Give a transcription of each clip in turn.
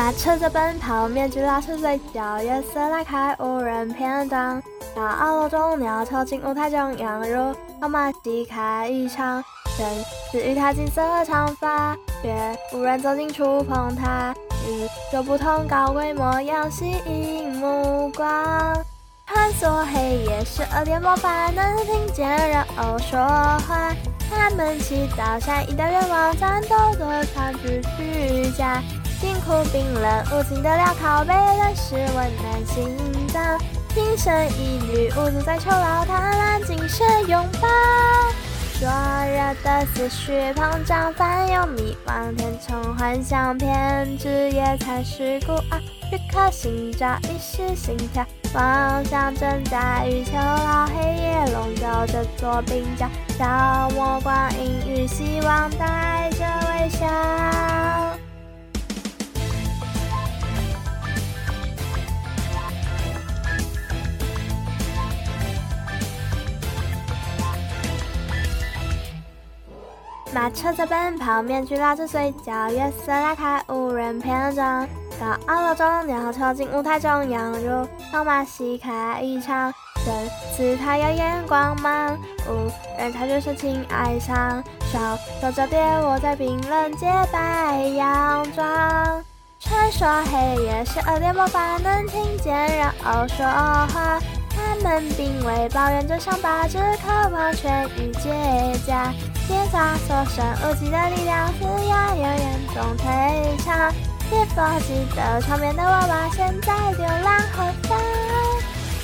马车在奔跑，面具拉扯嘴角，夜色拉开无人篇章。高傲楼中鸟巢进舞台中央，如号码戏开一场。生死与他金色长发，却无人走近触碰他。与众不同高贵模样吸引目光。穿梭黑夜，十二点魔法，能听见人偶说话。他们祈祷善意的愿望，战斗的抗拒虚假。辛苦冰冷无情的镣铐，被人视温暖心脏。情深一缕，无助在囚牢，贪婪精神拥抱。灼热的思绪膨胀，翻涌迷惘，填充幻想，偏执也才是孤傲。一颗心照，一时心跳，妄想正在于囚牢，黑夜笼罩这座冰窖，消磨光阴与希望，带着微笑。马车在奔跑，面具拉着嘴角，月色拉开无人篇章。高傲楼中鸟巢进舞台中央，如号码戏开一场。生死它耀眼光芒，无人察觉深情哀伤。双手交叠卧在冰冷洁白洋装，传说黑夜，十二点魔法，能听见人偶说话。他们并未抱怨着伤疤，只渴望痊愈结痂。铁闸所剩无几的力量，嘶哑又严重退场。是否记得床边的娃娃，现在流浪何方？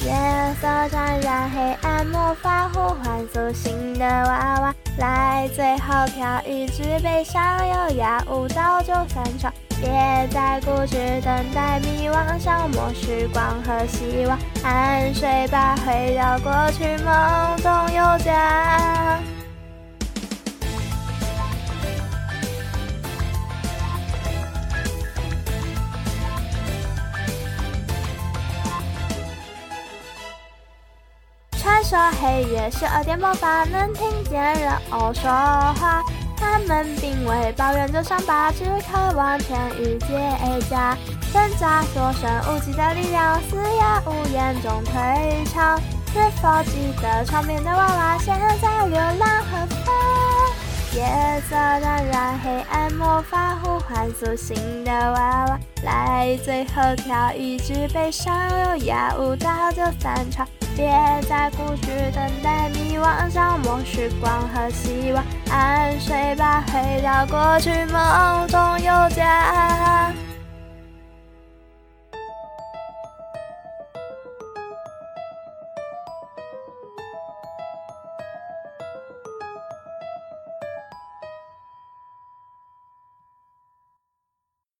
夜色沾染黑暗，魔法呼唤苏醒的娃娃，来最后跳一支悲伤优雅舞蹈，就散场。别再固执等待，迷惘消磨时光和希望，安睡吧，回到过去，梦中有家。说黑夜，十二点魔法，能听见人偶说话。他们并未抱怨着伤疤，只渴望痊愈结痂。挣扎所剩无几的力量，嘶哑无言中退场。是否记得床边的娃娃，现在流浪何方？夜色染黑暗，魔法呼唤苏醒的娃娃，来最后跳一支悲伤优雅舞蹈就散场。别再固执等待，迷惘消磨时光和希望，安睡吧，回到过去，梦中有家。